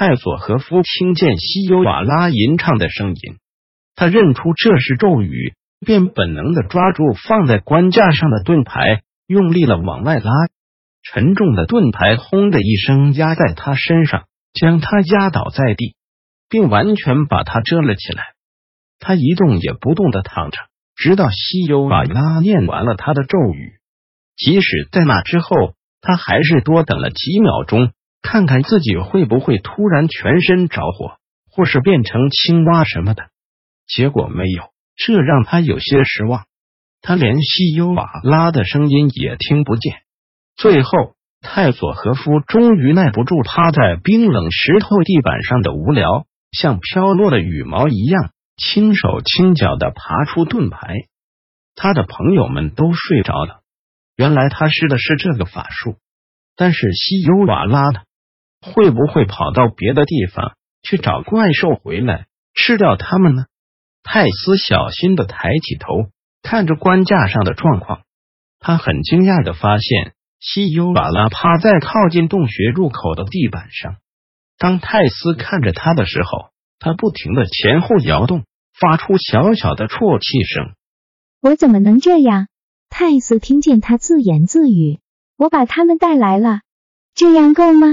泰索和夫听见西尤瓦拉吟唱的声音，他认出这是咒语，便本能的抓住放在官架上的盾牌，用力了往外拉。沉重的盾牌轰的一声压在他身上，将他压倒在地，并完全把他遮了起来。他一动也不动的躺着，直到西尤瓦拉念完了他的咒语。即使在那之后，他还是多等了几秒钟。看看自己会不会突然全身着火，或是变成青蛙什么的。结果没有，这让他有些失望。他连西尤瓦拉的声音也听不见。最后，泰索和夫终于耐不住趴在冰冷石头地板上的无聊，像飘落的羽毛一样，轻手轻脚的爬出盾牌。他的朋友们都睡着了。原来他施的是这个法术，但是西尤瓦拉呢？会不会跑到别的地方去找怪兽回来吃掉他们呢？泰斯小心的抬起头，看着棺架上的状况，他很惊讶的发现西优瓦拉趴在靠近洞穴入口的地板上。当泰斯看着他的时候，他不停的前后摇动，发出小小的啜泣声。我怎么能这样？泰斯听见他自言自语：“我把他们带来了，这样够吗？”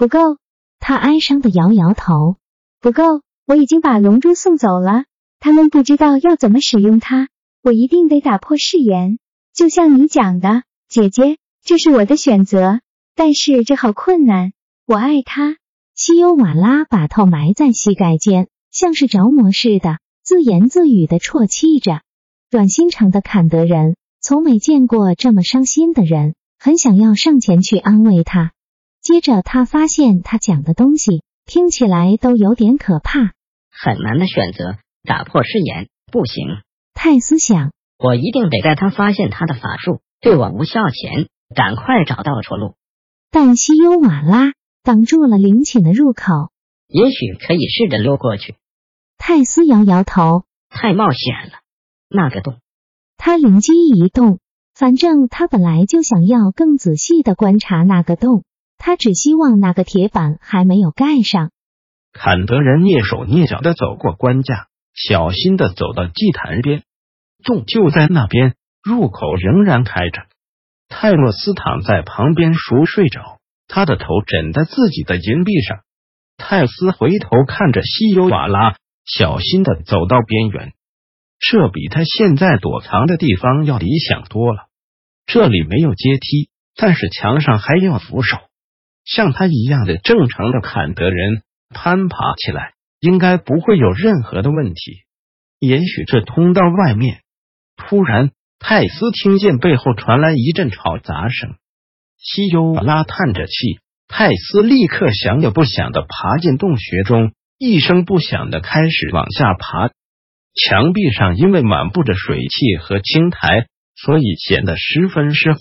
不够，他哀伤的摇摇头。不够，我已经把龙珠送走了，他们不知道要怎么使用它。我一定得打破誓言，就像你讲的，姐姐，这是我的选择。但是这好困难。我爱他。西欧瓦拉把头埋在膝盖间，像是着魔似的，自言自语的啜泣着。软心肠的坎德人从没见过这么伤心的人，很想要上前去安慰他。接着，他发现他讲的东西听起来都有点可怕。很难的选择，打破誓言不行。泰斯想，我一定得在他发现他的法术对我无效前，赶快找到出路。但西优瓦拉挡住了陵寝的入口。也许可以试着溜过去。泰斯摇摇头，太冒险了。那个洞，他灵机一动，反正他本来就想要更仔细的观察那个洞。他只希望那个铁板还没有盖上。坎德人蹑手蹑脚的走过棺架，小心的走到祭坛边。洞就在那边，入口仍然开着。泰洛斯躺在旁边熟睡着，他的头枕在自己的银币上。泰斯回头看着西尤瓦拉，小心的走到边缘。这比他现在躲藏的地方要理想多了。这里没有阶梯，但是墙上还有扶手。像他一样的正常的坎德人攀爬起来，应该不会有任何的问题。也许这通道外面，突然泰斯听见背后传来一阵吵杂声。西尤拉叹着气，泰斯立刻想也不想的爬进洞穴中，一声不响的开始往下爬。墙壁上因为满布着水汽和青苔，所以显得十分湿滑，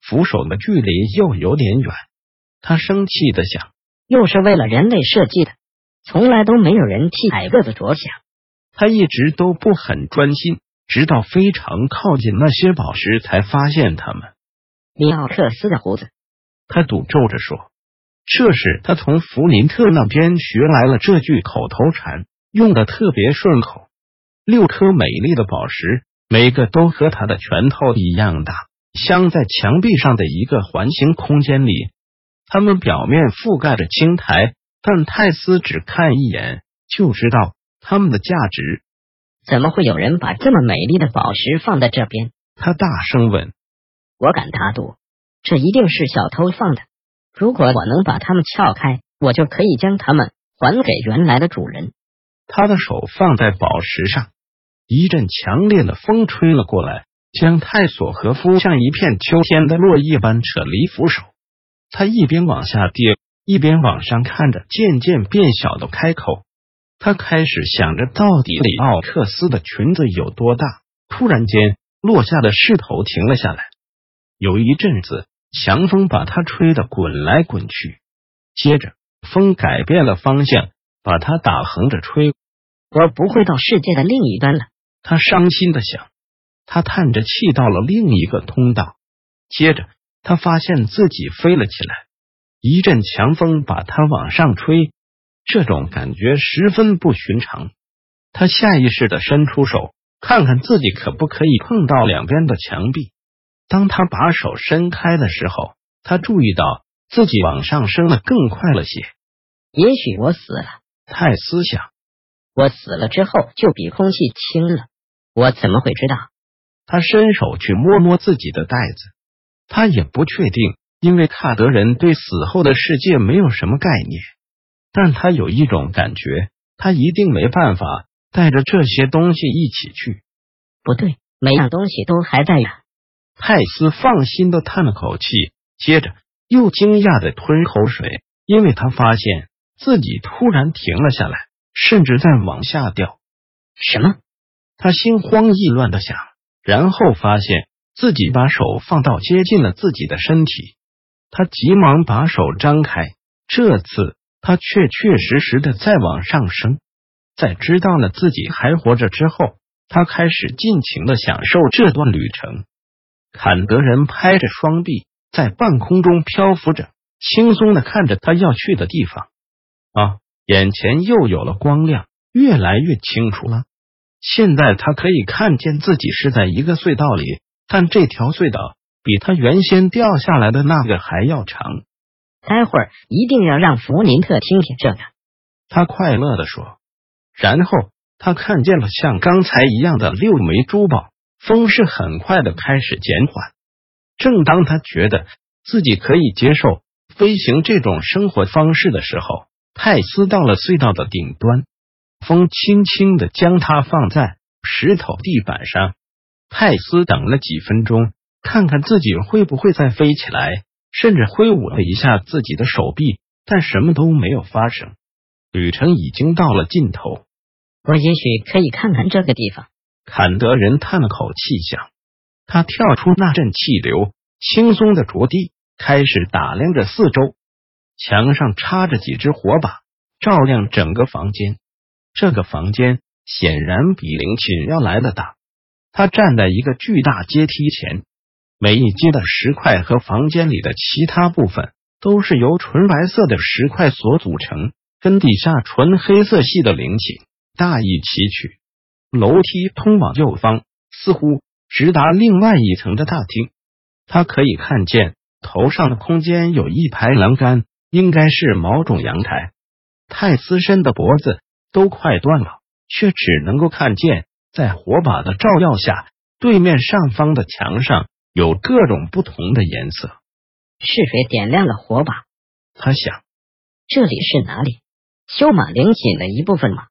扶手的距离又有点远。他生气的想，又是为了人类设计的，从来都没有人替矮个子着想。他一直都不很专心，直到非常靠近那些宝石，才发现他们。米奥克斯的胡子，他赌咒着说：“这是他从弗林特那边学来了这句口头禅，用的特别顺口。”六颗美丽的宝石，每个都和他的拳头一样大，镶在墙壁上的一个环形空间里。它们表面覆盖着青苔，但泰斯只看一眼就知道它们的价值。怎么会有人把这么美丽的宝石放在这边？他大声问。我敢打赌，这一定是小偷放的。如果我能把它们撬开，我就可以将它们还给原来的主人。他的手放在宝石上，一阵强烈的风吹了过来，将泰索和夫像一片秋天的落叶般扯离扶手。他一边往下跌，一边往上看着渐渐变小的开口。他开始想着，到底里奥克斯的裙子有多大？突然间，落下的势头停了下来。有一阵子，强风把他吹得滚来滚去，接着风改变了方向，把他打横着吹。我不会到世界的另一端了，他伤心的想。他叹着气到了另一个通道，接着他发现自己飞了起来。一阵强风把他往上吹。这种感觉十分不寻常，他下意识的伸出手，看看自己可不可以碰到两边的墙壁。当他把手伸开的时候，他注意到自己往上升的更快了些。也许我死了，泰斯想。我死了之后就比空气轻了，我怎么会知道？他伸手去摸摸自己的袋子，他也不确定，因为卡德人对死后的世界没有什么概念。但他有一种感觉，他一定没办法带着这些东西一起去。不对，每样东西都还在呀。泰斯放心的叹了口气，接着又惊讶的吞口水，因为他发现自己突然停了下来，甚至在往下掉。什么？他心慌意乱的想，然后发现自己把手放到接近了自己的身体，他急忙把手张开，这次。他确确实实的在往上升，在知道了自己还活着之后，他开始尽情的享受这段旅程。坎德人拍着双臂，在半空中漂浮着，轻松的看着他要去的地方。啊，眼前又有了光亮，越来越清楚了。现在他可以看见自己是在一个隧道里，但这条隧道比他原先掉下来的那个还要长。待会儿一定要让弗林特听听这个，他快乐的说。然后他看见了像刚才一样的六枚珠宝，风势很快的开始减缓。正当他觉得自己可以接受飞行这种生活方式的时候，泰斯到了隧道的顶端，风轻轻的将他放在石头地板上。泰斯等了几分钟，看看自己会不会再飞起来。甚至挥舞了一下自己的手臂，但什么都没有发生。旅程已经到了尽头，我也许可以看看这个地方。坎德人叹了口气，想他跳出那阵气流，轻松的着地，开始打量着四周。墙上插着几只火把，照亮整个房间。这个房间显然比灵寝要来的大。他站在一个巨大阶梯前。每一阶的石块和房间里的其他部分都是由纯白色的石块所组成，跟底下纯黑色系的陵寝大异其趣。楼梯通往右方，似乎直达另外一层的大厅。他可以看见头上的空间有一排栏杆，应该是某种阳台。泰斯深的脖子都快断了，却只能够看见在火把的照耀下，对面上方的墙上。有各种不同的颜色，是谁点亮了火把？他想，这里是哪里？修马陵寝的一部分吗？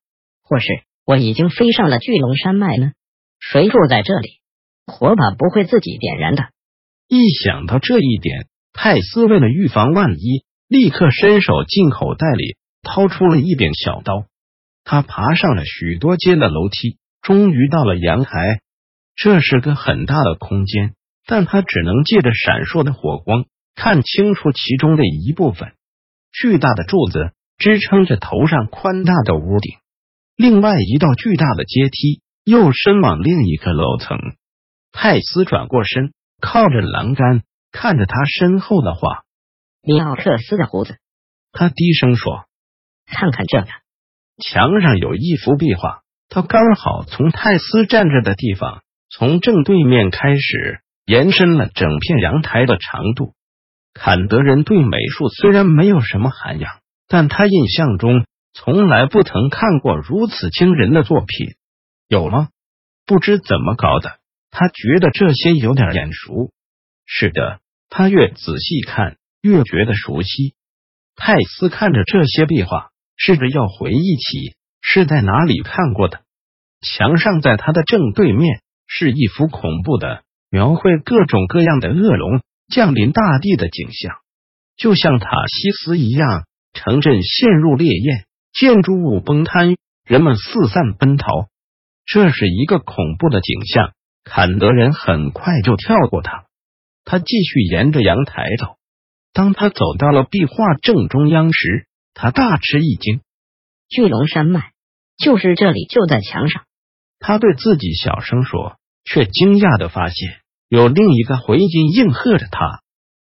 或是我已经飞上了巨龙山脉呢？谁住在这里？火把不会自己点燃的。一想到这一点，泰斯为了预防万一，立刻伸手进口袋里掏出了一柄小刀。他爬上了许多阶的楼梯，终于到了阳台。这是个很大的空间。但他只能借着闪烁的火光看清楚其中的一部分。巨大的柱子支撑着头上宽大的屋顶，另外一道巨大的阶梯又伸往另一个楼层。泰斯转过身，靠着栏杆，看着他身后的画。尼奥克斯的胡子，他低声说：“看看这个，墙上有一幅壁画，他刚好从泰斯站着的地方，从正对面开始。”延伸了整片阳台的长度。坎德人对美术虽然没有什么涵养，但他印象中从来不曾看过如此惊人的作品。有吗？不知怎么搞的，他觉得这些有点眼熟。是的，他越仔细看越觉得熟悉。泰斯看着这些壁画，试着要回忆起是在哪里看过的。墙上在他的正对面是一幅恐怖的。描绘各种各样的恶龙降临大地的景象，就像塔西斯一样，城镇陷入烈焰，建筑物崩塌，人们四散奔逃。这是一个恐怖的景象。坎德人很快就跳过它，他继续沿着阳台走。当他走到了壁画正中央时，他大吃一惊：巨龙山脉就是这里，就在墙上。他对自己小声说，却惊讶的发现有另一个回音应和着他。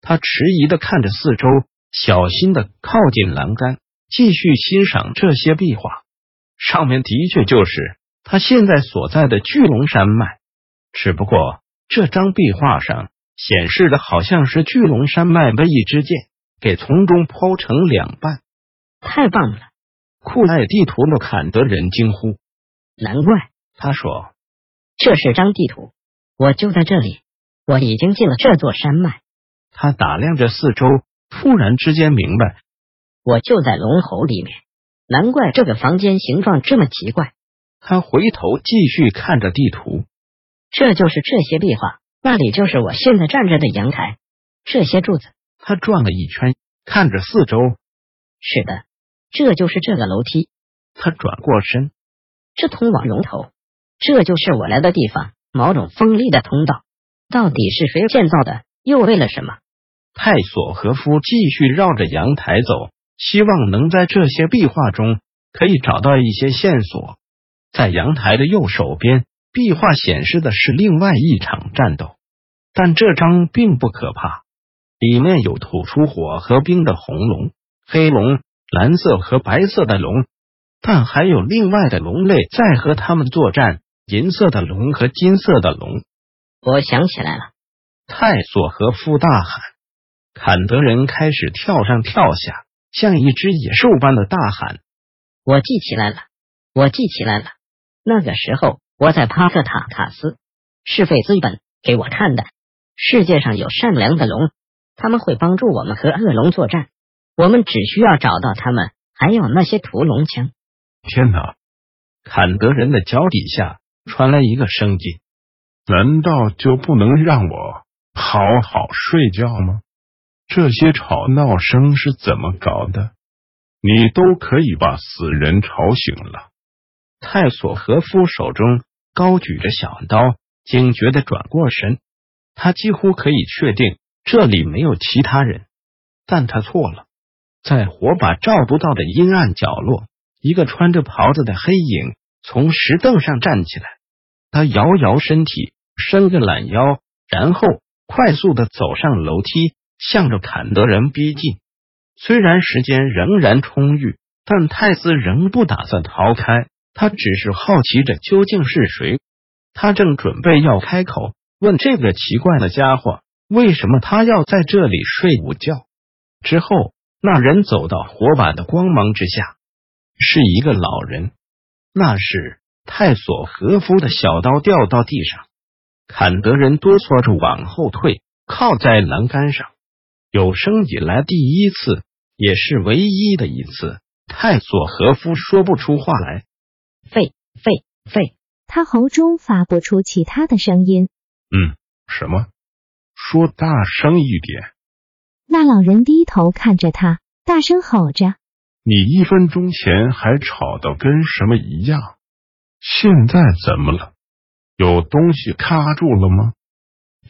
他迟疑的看着四周，小心的靠近栏杆，继续欣赏这些壁画。上面的确就是他现在所在的巨龙山脉，只不过这张壁画上显示的好像是巨龙山脉的一支箭给从中剖成两半。太棒了！酷爱地图的坎德人惊呼。难怪，他说，这是张地图，我就在这里，我已经进了这座山脉。他打量着四周，突然之间明白，我就在龙喉里面。难怪这个房间形状这么奇怪。他回头继续看着地图，这就是这些壁画，那里就是我现在站着的阳台。这些柱子，他转了一圈，看着四周。是的，这就是这个楼梯。他转过身，这通往龙头，这就是我来的地方。某种锋利的通道，到底是谁建造的？又为了什么？泰索和夫继续绕着阳台走，希望能在这些壁画中可以找到一些线索。在阳台的右手边，壁画显示的是另外一场战斗，但这张并不可怕。里面有吐出火和冰的红龙、黑龙、蓝色和白色的龙，但还有另外的龙类在和他们作战。银色的龙和金色的龙。我想起来了，泰索和夫大喊。坎德人开始跳上跳下，像一只野兽般的大喊：“我记起来了，我记起来了。那个时候我在帕克塔卡斯，是费兹本给我看的。世界上有善良的龙，他们会帮助我们和恶龙作战。我们只需要找到他们，还有那些屠龙枪。”天哪！坎德人的脚底下传来一个声音：“难道就不能让我好好睡觉吗？”这些吵闹声是怎么搞的？你都可以把死人吵醒了。泰索和夫手中高举着小刀，警觉的转过身。他几乎可以确定这里没有其他人，但他错了。在火把照不到的阴暗角落，一个穿着袍子的黑影从石凳上站起来。他摇摇身体，伸个懒腰，然后快速的走上楼梯。向着坎德人逼近，虽然时间仍然充裕，但泰斯仍不打算逃开。他只是好奇着究竟是谁。他正准备要开口问这个奇怪的家伙为什么他要在这里睡午觉，之后那人走到火把的光芒之下，是一个老人。那是泰索和夫的小刀掉到地上，坎德人哆嗦着往后退，靠在栏杆上。有生以来第一次，也是唯一的一次，泰索和夫说不出话来。肺肺肺！他喉中发不出其他的声音。嗯，什么？说大声一点！那老人低头看着他，大声吼着：“你一分钟前还吵得跟什么一样，现在怎么了？有东西卡住了吗？”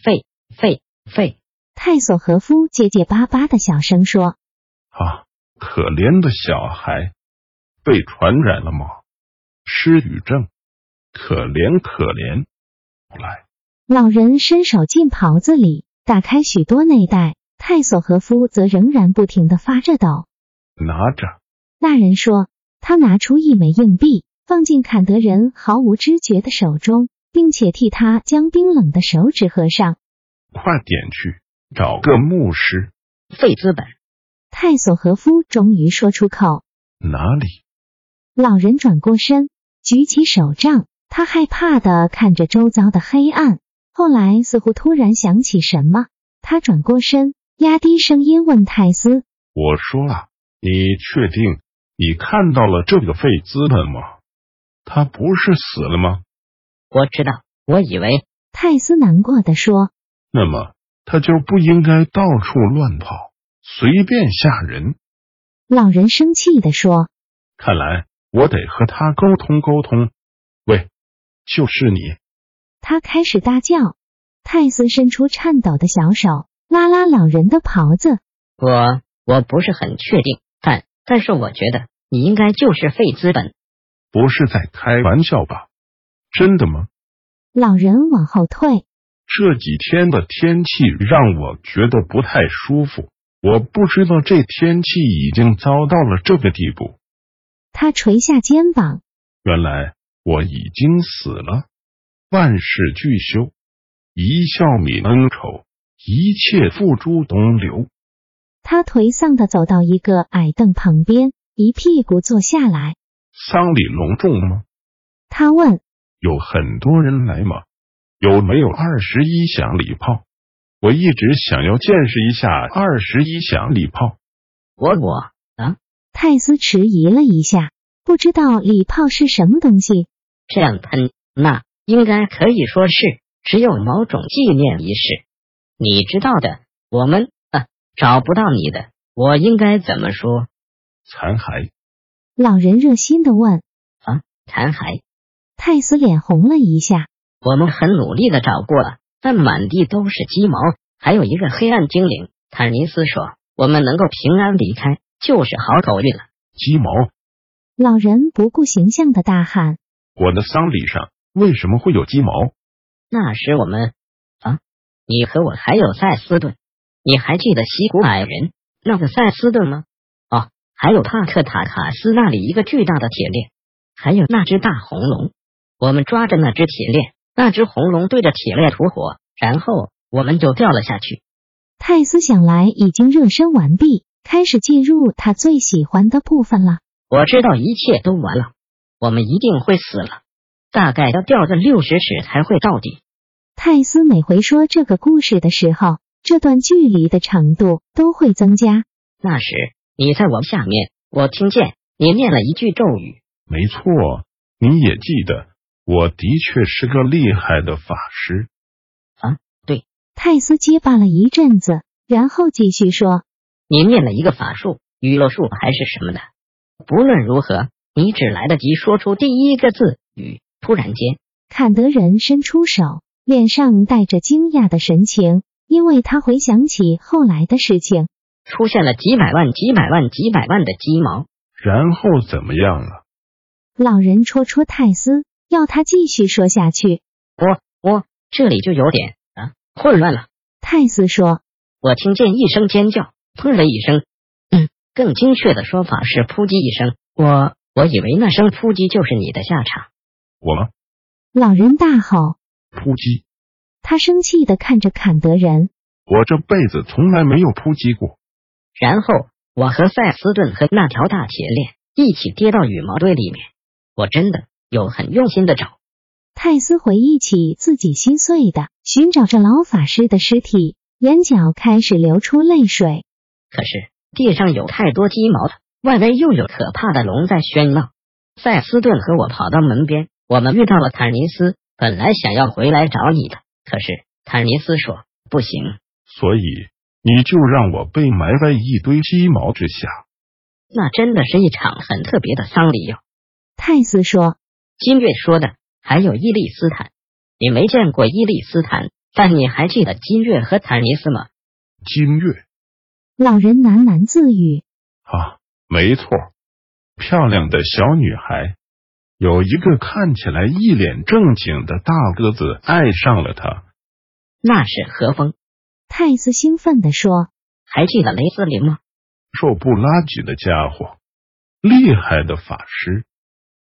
肺肺肺！泰索和夫结结巴巴的小声说：“啊，可怜的小孩，被传染了吗？失语症，可怜可怜。”来，老人伸手进袍子里，打开许多内袋。泰索和夫则仍然不停的发着抖。拿着。那人说：“他拿出一枚硬币，放进坎德人毫无知觉的手中，并且替他将冰冷的手指合上。快点去。”找个牧师，费资本。泰索和夫终于说出口：“哪里？”老人转过身，举起手杖，他害怕的看着周遭的黑暗。后来似乎突然想起什么，他转过身，压低声音问泰斯：“我说啊，你确定你看到了这个费兹本吗？他不是死了吗？”我知道，我以为。泰斯难过的说：“那么。”他就不应该到处乱跑，随便吓人。老人生气的说。看来我得和他沟通沟通。喂，就是你！他开始大叫。泰斯伸出颤抖的小手，拉拉老人的袍子。我我不是很确定，但但是我觉得你应该就是费资本。不是在开玩笑吧？真的吗？老人往后退。这几天的天气让我觉得不太舒服。我不知道这天气已经糟到了这个地步。他垂下肩膀。原来我已经死了。万事俱休，一笑泯恩仇，一切付诸东流。他颓丧的走到一个矮凳旁边，一屁股坐下来。丧礼隆重吗？他问。有很多人来吗？有没有二十一响礼炮？我一直想要见识一下二十一响礼炮。我我啊！泰斯迟疑了一下，不知道礼炮是什么东西。这样喷，那应该可以说是只有某种纪念仪式。你知道的，我们啊找不到你的，我应该怎么说？残骸。老人热心的问：“啊，残骸？”泰斯脸红了一下。我们很努力的找过了。但满地都是鸡毛，还有一个黑暗精灵。坦尼斯说：“我们能够平安离开，就是好狗运了。”鸡毛！老人不顾形象的大喊：“我的丧礼上为什么会有鸡毛？”那时我们啊，你和我还有塞斯顿，你还记得西古矮人那个塞斯顿吗？哦，还有帕克塔卡斯那里一个巨大的铁链，还有那只大红龙。我们抓着那只铁链。那只红龙对着铁链吐火，然后我们就掉了下去。泰斯想来已经热身完毕，开始进入他最喜欢的部分了。我知道一切都完了，我们一定会死了，大概要掉个六十尺才会到底。泰斯每回说这个故事的时候，这段距离的长度都会增加。那时你在我下面，我听见你念了一句咒语。没错，你也记得。我的确是个厉害的法师啊！对，泰斯结巴了一阵子，然后继续说：“你念了一个法术，雨落术还是什么的？不论如何，你只来得及说出第一个字‘雨’。突然间，坎德人伸出手，脸上带着惊讶的神情，因为他回想起后来的事情，出现了几百万、几百万、几百万的鸡毛。然后怎么样了？老人戳戳泰斯。要他继续说下去，我我这里就有点啊混乱了。泰斯说：“我听见一声尖叫，砰的一声，嗯，更精确的说法是扑击一声。我我以为那声扑击就是你的下场。”我吗？老人大吼：“扑击！”他生气的看着坎德人：“我这辈子从来没有扑击过。”然后我和塞斯顿和那条大铁链一起跌到羽毛堆里面。我真的。有很用心的找，泰斯回忆起自己心碎的寻找着老法师的尸体，眼角开始流出泪水。可是地上有太多鸡毛了，外围又有可怕的龙在喧闹。塞斯顿和我跑到门边，我们遇到了坦尼斯，本来想要回来找你的，可是坦尼斯说不行，所以你就让我被埋在一堆鸡毛之下。那真的是一场很特别的丧礼哟。泰斯说。金月说的，还有伊利斯坦，你没见过伊利斯坦，但你还记得金月和坦尼斯吗？金月，老人喃喃自语：“啊，没错，漂亮的小女孩，有一个看起来一脸正经的大个子爱上了他。”那是何风？泰斯兴奋地说：“还记得雷斯林吗？瘦不拉几的家伙，厉害的法师。”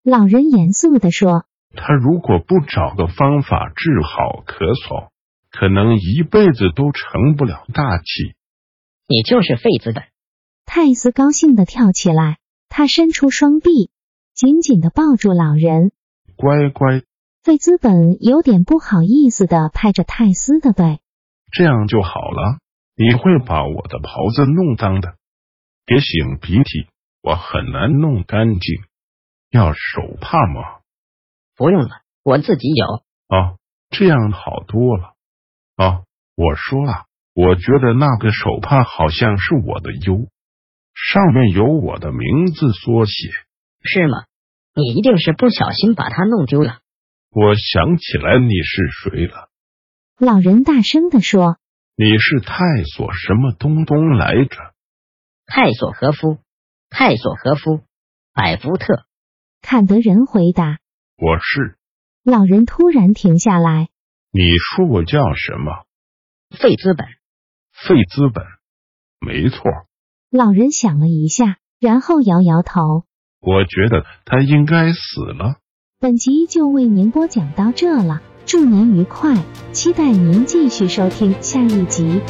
老人严肃地说：“他如果不找个方法治好咳嗽，可能一辈子都成不了大器。”你就是费资本。泰斯高兴的跳起来，他伸出双臂，紧紧的抱住老人。乖乖。费资本有点不好意思的拍着泰斯的背。这样就好了。你会把我的袍子弄脏的。别擤鼻涕，我很难弄干净。要手帕吗？不用了，我自己有。啊，这样好多了。啊，我说了，我觉得那个手帕好像是我的 U，上面有我的名字缩写。是吗？你一定是不小心把它弄丢了。我想起来你是谁了，老人大声的说。你是泰索什么东东来着？泰索和夫，泰索和夫，百福特。坎德人回答。我是。老人突然停下来。你说我叫什么？费资本。费资本，没错。老人想了一下，然后摇摇头。我觉得他应该死了。本集就为您播讲到这了。祝您愉快，期待您继续收听下一集。